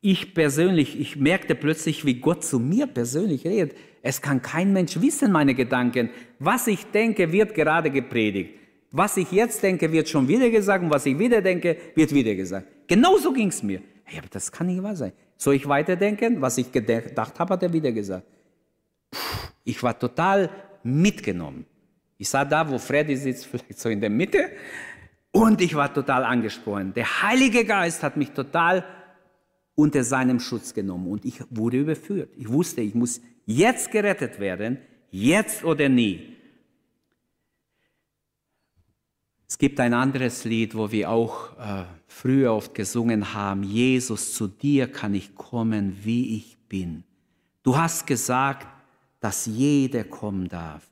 ich persönlich, ich merkte plötzlich, wie Gott zu mir persönlich redet. Es kann kein Mensch wissen, meine Gedanken. Was ich denke, wird gerade gepredigt. Was ich jetzt denke, wird schon wieder gesagt und was ich wieder denke, wird wieder gesagt. Genauso ging es mir. Hey, aber das kann nicht wahr sein. Soll ich weiterdenken? Was ich gedacht habe, hat er wieder gesagt. Puh, ich war total mitgenommen. Ich sah da, wo Freddy sitzt, vielleicht so in der Mitte. Und ich war total angesprochen. Der Heilige Geist hat mich total unter seinem Schutz genommen und ich wurde überführt. Ich wusste, ich muss jetzt gerettet werden, jetzt oder nie. Es gibt ein anderes Lied, wo wir auch äh, früher oft gesungen haben, Jesus, zu dir kann ich kommen, wie ich bin. Du hast gesagt, dass jeder kommen darf.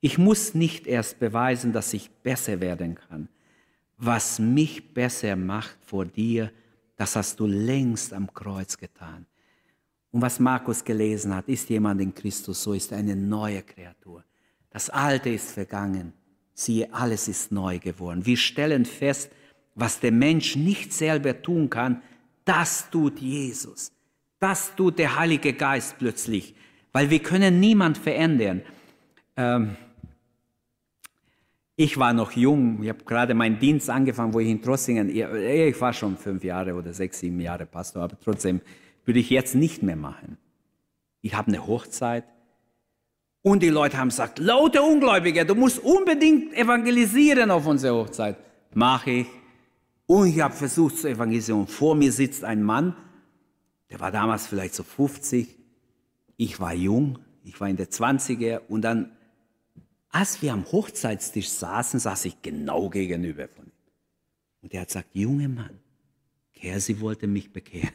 Ich muss nicht erst beweisen, dass ich besser werden kann. Was mich besser macht vor dir, das hast du längst am Kreuz getan. Und was Markus gelesen hat, ist jemand in Christus, so ist eine neue Kreatur. Das Alte ist vergangen. Siehe, alles ist neu geworden. Wir stellen fest, was der Mensch nicht selber tun kann, das tut Jesus. Das tut der Heilige Geist plötzlich, weil wir können niemand verändern. Ähm, ich war noch jung, ich habe gerade meinen Dienst angefangen, wo ich in Trossingen, ich war schon fünf Jahre oder sechs, sieben Jahre Pastor, aber trotzdem würde ich jetzt nicht mehr machen. Ich habe eine Hochzeit und die Leute haben gesagt, laute Ungläubige, du musst unbedingt evangelisieren auf unserer Hochzeit. Mache ich. Und ich habe versucht zu evangelisieren. Vor mir sitzt ein Mann, der war damals vielleicht so 50. Ich war jung, ich war in der 20er und dann als wir am Hochzeitstisch saßen, saß ich genau gegenüber von ihm. Und er hat gesagt, junge Mann, Kersi wollte mich bekehren.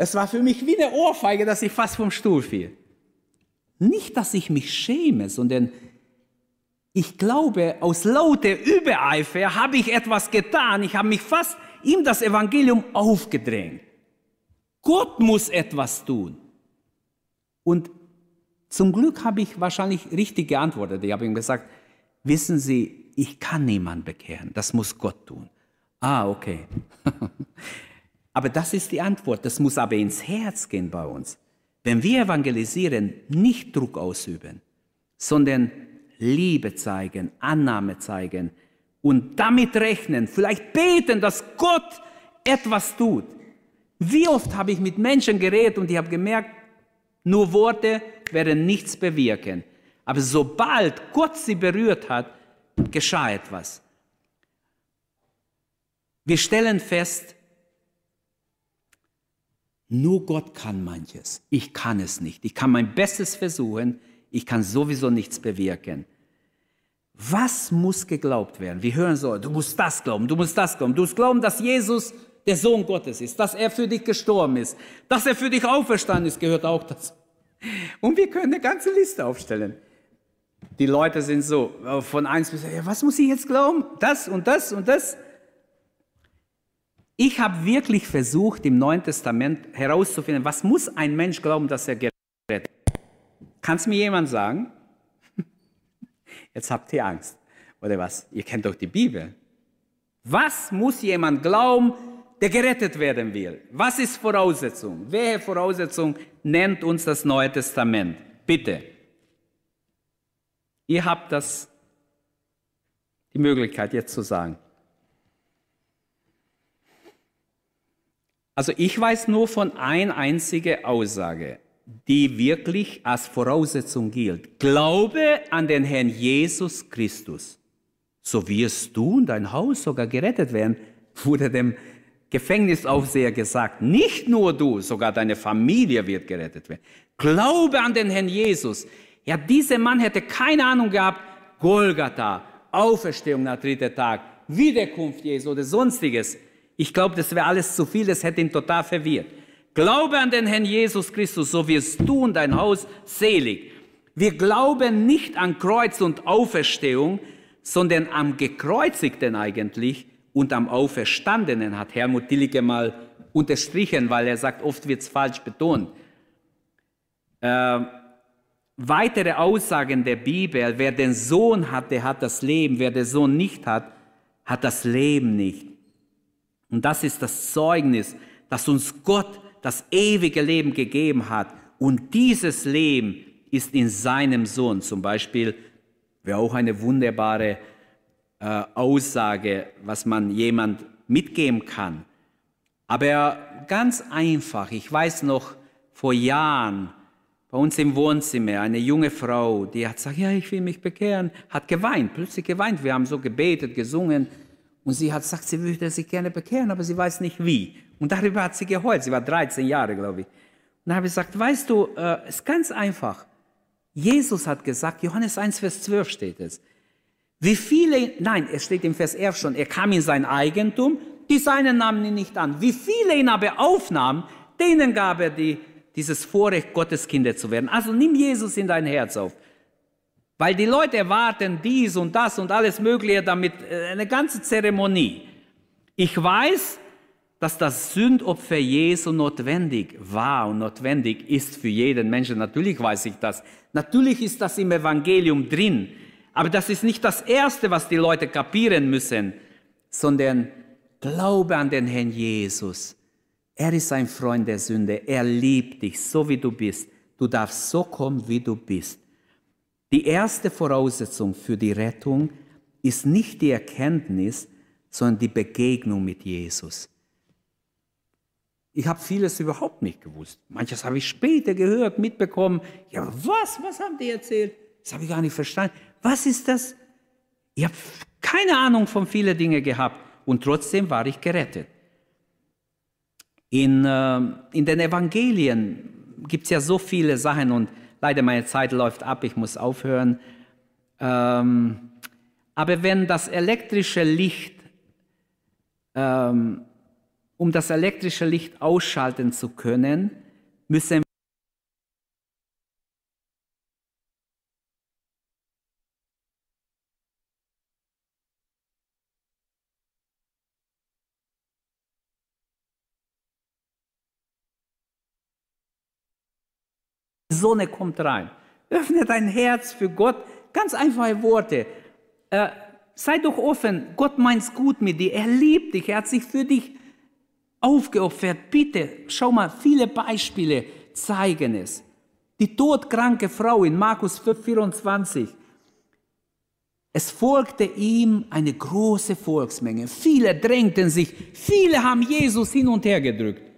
Es war für mich wie eine Ohrfeige, dass ich fast vom Stuhl fiel. Nicht, dass ich mich schäme, sondern ich glaube, aus lauter Übereifer habe ich etwas getan. Ich habe mich fast ihm das Evangelium aufgedrängt. Gott muss etwas tun. Und zum Glück habe ich wahrscheinlich richtig geantwortet. Ich habe ihm gesagt, wissen Sie, ich kann niemanden bekehren, das muss Gott tun. Ah, okay. aber das ist die Antwort, das muss aber ins Herz gehen bei uns. Wenn wir evangelisieren, nicht Druck ausüben, sondern Liebe zeigen, Annahme zeigen und damit rechnen, vielleicht beten, dass Gott etwas tut. Wie oft habe ich mit Menschen geredet und ich habe gemerkt, nur Worte werden nichts bewirken. Aber sobald Gott sie berührt hat, geschah etwas. Wir stellen fest, nur Gott kann manches. Ich kann es nicht. Ich kann mein Bestes versuchen. Ich kann sowieso nichts bewirken. Was muss geglaubt werden? Wir hören so, du musst das glauben, du musst das glauben. Du musst glauben, dass Jesus der Sohn Gottes ist, dass er für dich gestorben ist, dass er für dich auferstanden ist, gehört auch dazu. Und wir können eine ganze Liste aufstellen. Die Leute sind so äh, von eins bis, ja, was muss ich jetzt glauben? Das und das und das. Ich habe wirklich versucht, im Neuen Testament herauszufinden, was muss ein Mensch glauben, dass er gerettet Kann es mir jemand sagen? Jetzt habt ihr Angst. Oder was? Ihr kennt doch die Bibel. Was muss jemand glauben, der gerettet werden will? Was ist Voraussetzung? Welche Voraussetzung nennt uns das Neue Testament? Bitte. Ihr habt das, die Möglichkeit jetzt zu sagen. Also ich weiß nur von einer einzigen Aussage, die wirklich als Voraussetzung gilt. Glaube an den Herrn Jesus Christus. So wirst du und dein Haus sogar gerettet werden, wurde dem Gefängnisaufseher gesagt. Nicht nur du, sogar deine Familie wird gerettet werden. Glaube an den Herrn Jesus. Ja, dieser Mann hätte keine Ahnung gehabt, Golgatha, Auferstehung nach dritter Tag, Wiederkunft Jesu oder sonstiges. Ich glaube, das wäre alles zu viel, das hätte ihn total verwirrt. Glaube an den Herrn Jesus Christus, so wirst du und dein Haus selig. Wir glauben nicht an Kreuz und Auferstehung, sondern am Gekreuzigten eigentlich und am Auferstandenen, hat Helmut Dillige mal unterstrichen, weil er sagt, oft wird es falsch betont. Äh, weitere Aussagen der Bibel, wer den Sohn hat, der hat das Leben, wer den Sohn nicht hat, hat das Leben nicht. Und das ist das Zeugnis, dass uns Gott das ewige Leben gegeben hat. Und dieses Leben ist in seinem Sohn. Zum Beispiel wäre auch eine wunderbare äh, Aussage, was man jemand mitgeben kann. Aber ganz einfach, ich weiß noch vor Jahren, bei uns im Wohnzimmer, eine junge Frau, die hat gesagt, ja, ich will mich bekehren, hat geweint, plötzlich geweint. Wir haben so gebetet, gesungen. Und sie hat gesagt, sie würde sich gerne bekehren, aber sie weiß nicht wie. Und darüber hat sie geheult. Sie war 13 Jahre, glaube ich. Und dann habe ich gesagt, weißt du, äh, ist ganz einfach. Jesus hat gesagt, Johannes 1, Vers 12 steht es. Wie viele, nein, es steht im Vers 11 schon, er kam in sein Eigentum, die Seinen nahmen ihn nicht an. Wie viele ihn aber aufnahmen, denen gab er die, dieses Vorrecht, Gottes Kinder zu werden. Also nimm Jesus in dein Herz auf. Weil die Leute erwarten dies und das und alles Mögliche, damit äh, eine ganze Zeremonie. Ich weiß, dass das Sündopfer Jesu notwendig war und notwendig ist für jeden Menschen. Natürlich weiß ich das. Natürlich ist das im Evangelium drin. Aber das ist nicht das Erste, was die Leute kapieren müssen, sondern Glaube an den Herrn Jesus. Er ist ein Freund der Sünde. Er liebt dich, so wie du bist. Du darfst so kommen, wie du bist. Die erste Voraussetzung für die Rettung ist nicht die Erkenntnis, sondern die Begegnung mit Jesus. Ich habe vieles überhaupt nicht gewusst. Manches habe ich später gehört, mitbekommen. Ja, was? Was haben die erzählt? Das habe ich gar nicht verstanden. Was ist das? Ich habe keine Ahnung von vielen Dingen gehabt und trotzdem war ich gerettet. In, äh, in den Evangelien gibt es ja so viele Sachen und Leider, meine Zeit läuft ab, ich muss aufhören. Ähm, aber wenn das elektrische Licht, ähm, um das elektrische Licht ausschalten zu können, müssen Sonne kommt rein. Öffne dein Herz für Gott. Ganz einfache Worte. Äh, sei doch offen. Gott meint's gut mit dir. Er liebt dich. Er hat sich für dich aufgeopfert. Bitte, schau mal, viele Beispiele zeigen es. Die todkranke Frau in Markus 24. Es folgte ihm eine große Volksmenge. Viele drängten sich. Viele haben Jesus hin und her gedrückt.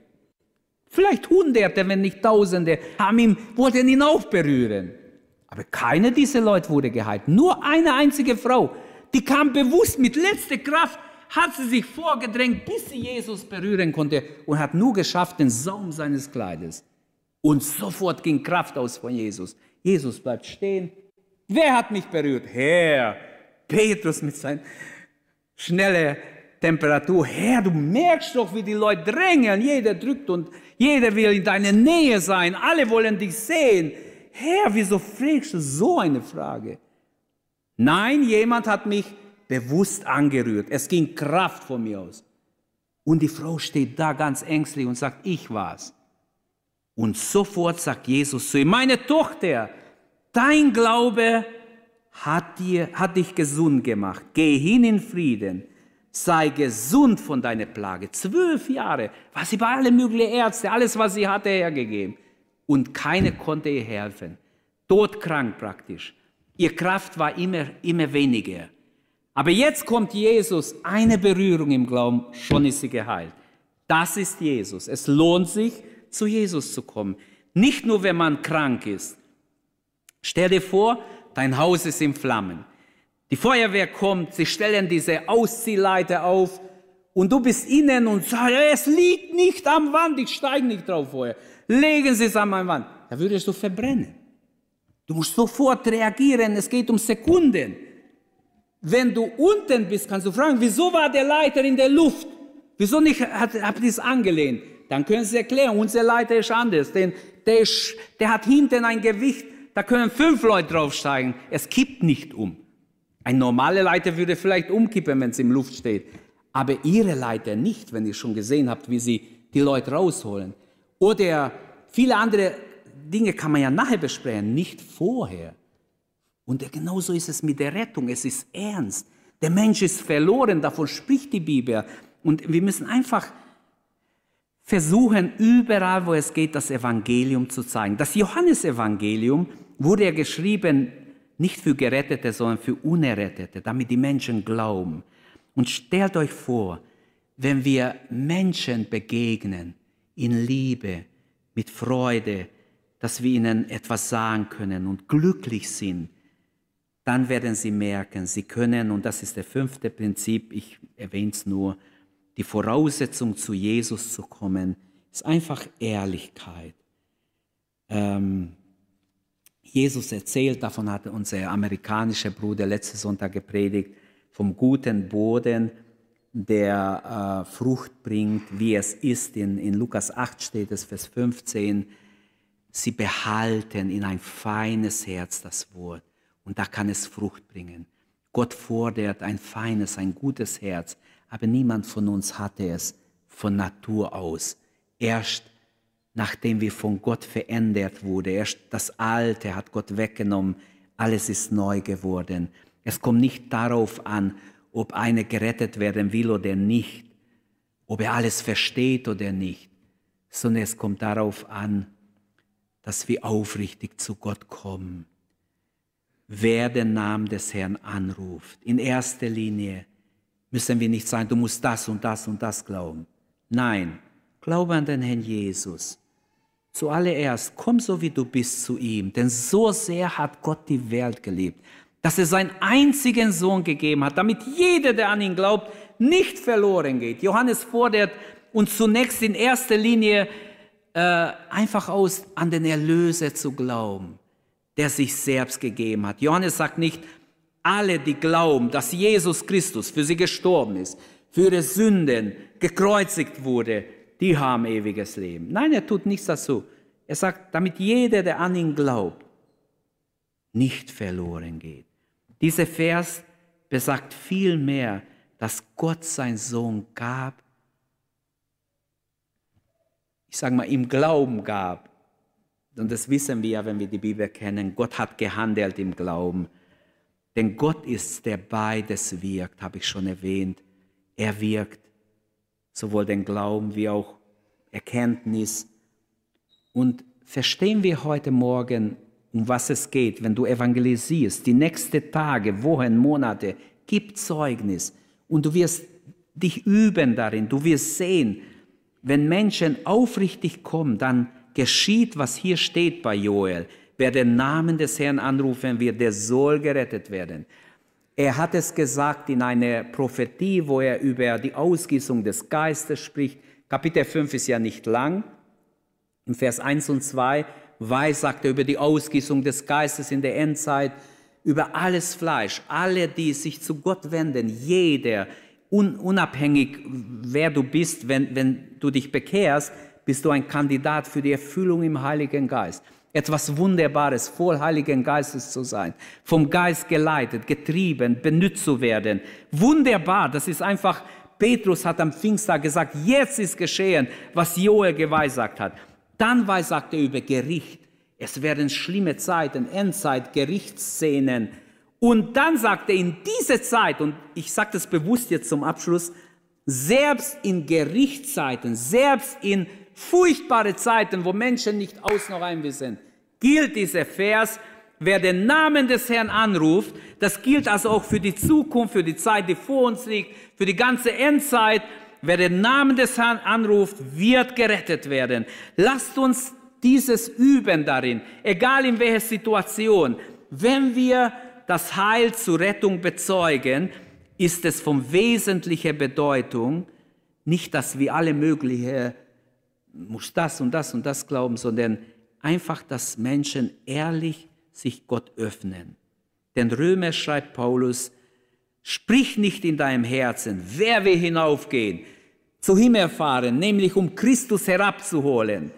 Vielleicht Hunderte, wenn nicht Tausende, haben ihn, wollten ihn auch berühren. Aber keine dieser Leute wurde geheilt. Nur eine einzige Frau, die kam bewusst mit letzter Kraft, hat sie sich vorgedrängt, bis sie Jesus berühren konnte und hat nur geschafft den Saum seines Kleides. Und sofort ging Kraft aus von Jesus. Jesus bleibt stehen. Wer hat mich berührt? Herr. Petrus mit seiner schnellen Temperatur. Herr, du merkst doch, wie die Leute drängeln. Jeder drückt und jeder will in deiner Nähe sein. Alle wollen dich sehen. Herr, wieso fragst du so eine Frage? Nein, jemand hat mich bewusst angerührt. Es ging Kraft von mir aus. Und die Frau steht da ganz ängstlich und sagt, ich war's. Und sofort sagt Jesus zu ihr, meine Tochter, dein Glaube hat, dir, hat dich gesund gemacht. Geh hin in Frieden. Sei gesund von deiner Plage. Zwölf Jahre war sie bei allen möglichen Ärzten, alles, was sie hatte, hergegeben. Und keine konnte ihr helfen. Todkrank praktisch. Ihr Kraft war immer, immer weniger. Aber jetzt kommt Jesus, eine Berührung im Glauben, schon ist sie geheilt. Das ist Jesus. Es lohnt sich, zu Jesus zu kommen. Nicht nur, wenn man krank ist. Stell dir vor, dein Haus ist in Flammen. Die Feuerwehr kommt, sie stellen diese Ausziehleiter auf und du bist innen und sagst, es liegt nicht am Wand, ich steige nicht drauf vorher. Legen Sie es an meine Wand. Da würdest du verbrennen. Du musst sofort reagieren, es geht um Sekunden. Wenn du unten bist, kannst du fragen, wieso war der Leiter in der Luft? Wieso nicht hat, hat dies angelehnt? Dann können Sie erklären, unser Leiter ist anders, denn der, ist, der hat hinten ein Gewicht, da können fünf Leute draufsteigen. Es kippt nicht um. Ein normaler Leiter würde vielleicht umkippen, wenn es im Luft steht. Aber Ihre Leiter nicht, wenn ihr schon gesehen habt, wie Sie die Leute rausholen. Oder viele andere Dinge kann man ja nachher besprechen, nicht vorher. Und genauso ist es mit der Rettung. Es ist ernst. Der Mensch ist verloren, davon spricht die Bibel. Und wir müssen einfach versuchen, überall, wo es geht, das Evangelium zu zeigen. Das Johannesevangelium wurde ja geschrieben nicht für Gerettete, sondern für Unerrettete, damit die Menschen glauben. Und stellt euch vor, wenn wir Menschen begegnen in Liebe, mit Freude, dass wir ihnen etwas sagen können und glücklich sind, dann werden sie merken, sie können, und das ist der fünfte Prinzip, ich erwähne es nur, die Voraussetzung zu Jesus zu kommen, ist einfach Ehrlichkeit. Ähm, Jesus erzählt, davon hat unser amerikanischer Bruder letzten Sonntag gepredigt, vom guten Boden, der äh, Frucht bringt, wie es ist. In, in Lukas 8 steht es, Vers 15, sie behalten in ein feines Herz das Wort und da kann es Frucht bringen. Gott fordert ein feines, ein gutes Herz, aber niemand von uns hatte es von Natur aus. Erst nachdem wir von Gott verändert wurde, erst das Alte hat Gott weggenommen, alles ist neu geworden. Es kommt nicht darauf an, ob einer gerettet werden will oder nicht, ob er alles versteht oder nicht, sondern es kommt darauf an, dass wir aufrichtig zu Gott kommen wer den Namen des Herrn anruft. In erster Linie müssen wir nicht sagen, du musst das und das und das glauben. Nein, glaube an den Herrn Jesus. Zuallererst, komm so wie du bist zu ihm, denn so sehr hat Gott die Welt geliebt, dass er seinen einzigen Sohn gegeben hat, damit jeder, der an ihn glaubt, nicht verloren geht. Johannes fordert uns zunächst in erster Linie äh, einfach aus, an den Erlöser zu glauben der sich selbst gegeben hat. Johannes sagt nicht, alle, die glauben, dass Jesus Christus für sie gestorben ist, für ihre Sünden gekreuzigt wurde, die haben ewiges Leben. Nein, er tut nichts dazu. Er sagt, damit jeder, der an ihn glaubt, nicht verloren geht. Dieser Vers besagt vielmehr, dass Gott sein Sohn gab, ich sage mal, im Glauben gab, und das wissen wir, wenn wir die Bibel kennen, Gott hat gehandelt im Glauben. Denn Gott ist, der beides wirkt, habe ich schon erwähnt. Er wirkt sowohl den Glauben wie auch Erkenntnis. Und verstehen wir heute Morgen, um was es geht, wenn du evangelisierst, die nächsten Tage, Wochen, Monate, gib Zeugnis. Und du wirst dich üben darin, du wirst sehen, wenn Menschen aufrichtig kommen, dann geschieht, was hier steht bei Joel. Wer den Namen des Herrn anrufen wird, der soll gerettet werden. Er hat es gesagt in einer Prophetie, wo er über die Ausgießung des Geistes spricht. Kapitel 5 ist ja nicht lang. Im Vers 1 und 2 weiß, sagt er über die Ausgießung des Geistes in der Endzeit, über alles Fleisch, alle, die sich zu Gott wenden, jeder, un, unabhängig wer du bist, wenn, wenn du dich bekehrst, bist du ein Kandidat für die Erfüllung im Heiligen Geist. Etwas Wunderbares, voll Heiligen Geistes zu sein, vom Geist geleitet, getrieben, benutzt zu werden. Wunderbar, das ist einfach, Petrus hat am Pfingsttag gesagt, jetzt ist geschehen, was Joel geweissagt hat. Dann weissagt er über Gericht. Es werden schlimme Zeiten, Endzeit, Gerichtsszenen. Und dann sagt er in diese Zeit, und ich sage das bewusst jetzt zum Abschluss, selbst in Gerichtszeiten, selbst in furchtbare Zeiten, wo Menschen nicht aus noch ein sind, gilt dieser Vers, wer den Namen des Herrn anruft, das gilt also auch für die Zukunft, für die Zeit, die vor uns liegt, für die ganze Endzeit. Wer den Namen des Herrn anruft, wird gerettet werden. Lasst uns dieses üben darin, egal in welcher Situation. Wenn wir das Heil zur Rettung bezeugen, ist es von wesentlicher Bedeutung, nicht, dass wir alle mögliche muss das und das und das glauben, sondern einfach, dass Menschen ehrlich sich Gott öffnen. Denn Römer schreibt Paulus, sprich nicht in deinem Herzen, wer will hinaufgehen, zu Himmel fahren, nämlich um Christus herabzuholen.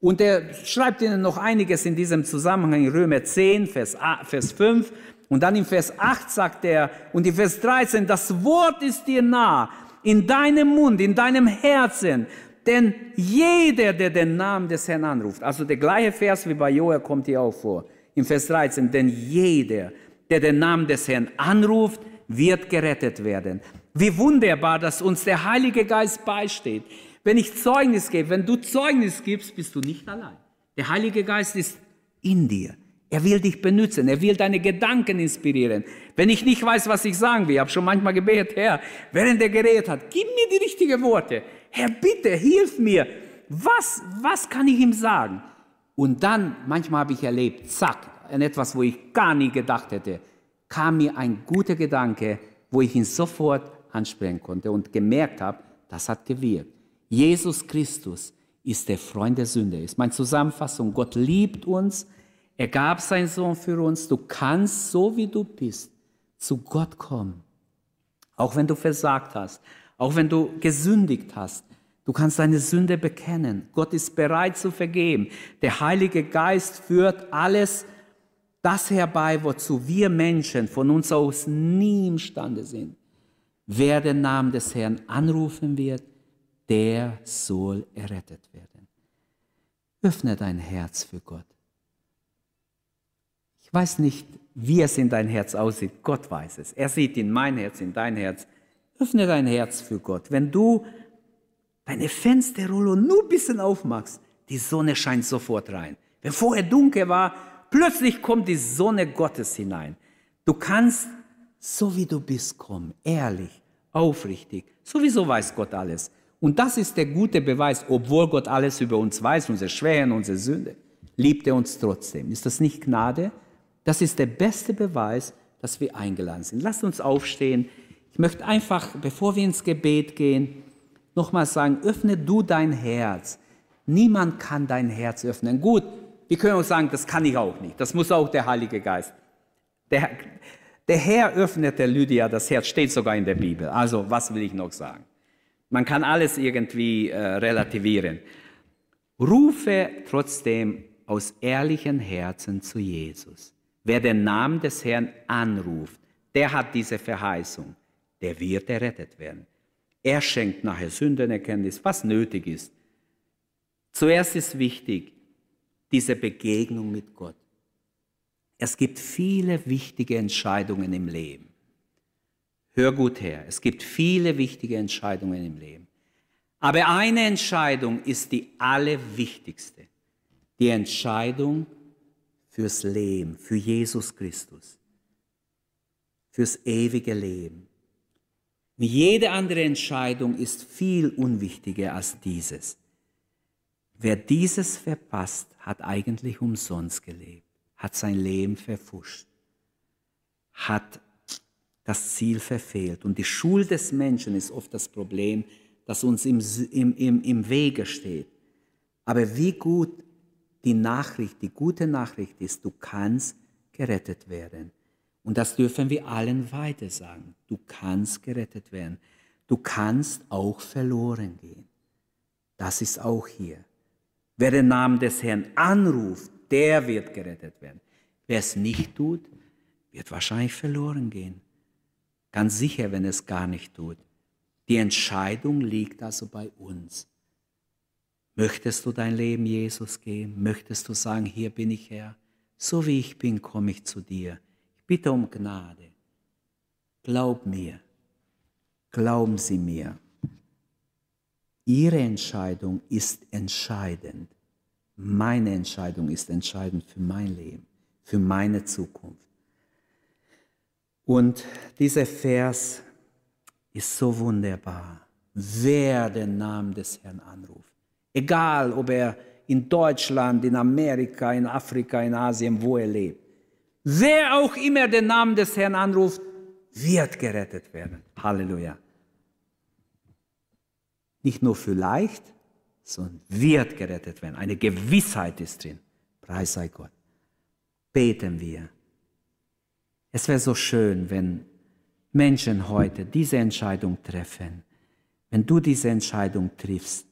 Und er schreibt ihnen noch einiges in diesem Zusammenhang, in Römer 10, Vers, Vers 5. Und dann in Vers 8 sagt er, und in Vers 13, das Wort ist dir nah, in deinem Mund, in deinem Herzen. Denn jeder, der den Namen des Herrn anruft, also der gleiche Vers wie bei Joel kommt hier auch vor, im Vers 13, denn jeder, der den Namen des Herrn anruft, wird gerettet werden. Wie wunderbar, dass uns der Heilige Geist beisteht. Wenn ich Zeugnis gebe, wenn du Zeugnis gibst, bist du nicht allein. Der Heilige Geist ist in dir. Er will dich benutzen. Er will deine Gedanken inspirieren. Wenn ich nicht weiß, was ich sagen will, habe schon manchmal gebetet, Herr, während er geredet hat, gib mir die richtigen Worte. Herr, bitte, hilf mir. Was, was kann ich ihm sagen? Und dann, manchmal habe ich erlebt, zack, an etwas, wo ich gar nie gedacht hätte, kam mir ein guter Gedanke, wo ich ihn sofort ansprechen konnte und gemerkt habe, das hat gewirkt. Jesus Christus ist der Freund der Sünde. Ist meine Zusammenfassung. Gott liebt uns. Er gab seinen Sohn für uns. Du kannst, so wie du bist, zu Gott kommen. Auch wenn du versagt hast. Auch wenn du gesündigt hast, du kannst deine Sünde bekennen. Gott ist bereit zu vergeben. Der Heilige Geist führt alles das herbei, wozu wir Menschen von uns aus nie imstande sind. Wer den Namen des Herrn anrufen wird, der soll errettet werden. Öffne dein Herz für Gott. Ich weiß nicht, wie es in dein Herz aussieht. Gott weiß es. Er sieht in mein Herz, in dein Herz. Öffne dein Herz für Gott. Wenn du deine Fensterrolle nur ein bisschen aufmachst, die Sonne scheint sofort rein. Wenn vorher dunkel war, plötzlich kommt die Sonne Gottes hinein. Du kannst, so wie du bist, kommen, ehrlich, aufrichtig. Sowieso weiß Gott alles. Und das ist der gute Beweis, obwohl Gott alles über uns weiß, unsere Schwächen, unsere Sünde, liebt er uns trotzdem. Ist das nicht Gnade? Das ist der beste Beweis, dass wir eingeladen sind. Lasst uns aufstehen. Ich möchte einfach, bevor wir ins Gebet gehen, nochmal sagen, öffne du dein Herz. Niemand kann dein Herz öffnen. Gut, wir können auch sagen, das kann ich auch nicht. Das muss auch der Heilige Geist. Der, der Herr öffnete Lydia das Herz, steht sogar in der Bibel. Also, was will ich noch sagen? Man kann alles irgendwie äh, relativieren. Rufe trotzdem aus ehrlichen Herzen zu Jesus. Wer den Namen des Herrn anruft, der hat diese Verheißung der wird errettet werden. Er schenkt nachher Sündenerkenntnis, was nötig ist. Zuerst ist wichtig diese Begegnung mit Gott. Es gibt viele wichtige Entscheidungen im Leben. Hör gut her, es gibt viele wichtige Entscheidungen im Leben. Aber eine Entscheidung ist die allerwichtigste. Die Entscheidung fürs Leben, für Jesus Christus, fürs ewige Leben. Jede andere Entscheidung ist viel unwichtiger als dieses. Wer dieses verpasst, hat eigentlich umsonst gelebt, hat sein Leben verfuscht, hat das Ziel verfehlt. Und die Schuld des Menschen ist oft das Problem, das uns im, im, im, im Wege steht. Aber wie gut die Nachricht, die gute Nachricht ist, du kannst gerettet werden. Und das dürfen wir allen weiter sagen. Du kannst gerettet werden. Du kannst auch verloren gehen. Das ist auch hier. Wer den Namen des Herrn anruft, der wird gerettet werden. Wer es nicht tut, wird wahrscheinlich verloren gehen. Ganz sicher, wenn es gar nicht tut. Die Entscheidung liegt also bei uns. Möchtest du dein Leben Jesus geben? Möchtest du sagen, hier bin ich Herr? So wie ich bin, komme ich zu dir. Bitte um Gnade. Glaub mir. Glauben Sie mir. Ihre Entscheidung ist entscheidend. Meine Entscheidung ist entscheidend für mein Leben, für meine Zukunft. Und dieser Vers ist so wunderbar. Wer den Namen des Herrn anruft, egal ob er in Deutschland, in Amerika, in Afrika, in Asien, wo er lebt, wer auch immer den Namen des Herrn anruft, wird gerettet werden. Halleluja. Nicht nur vielleicht, sondern wird gerettet werden. Eine Gewissheit ist drin. Preis sei Gott. Beten wir. Es wäre so schön, wenn Menschen heute diese Entscheidung treffen. Wenn du diese Entscheidung triffst,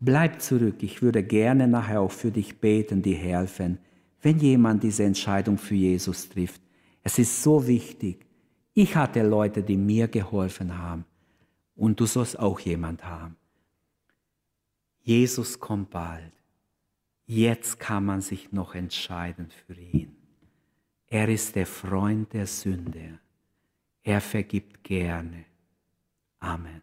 bleib zurück. Ich würde gerne nachher auch für dich beten, dir helfen, wenn jemand diese Entscheidung für Jesus trifft. Es ist so wichtig. Ich hatte Leute, die mir geholfen haben. Und du sollst auch jemand haben. Jesus kommt bald. Jetzt kann man sich noch entscheiden für ihn. Er ist der Freund der Sünde. Er vergibt gerne. Amen.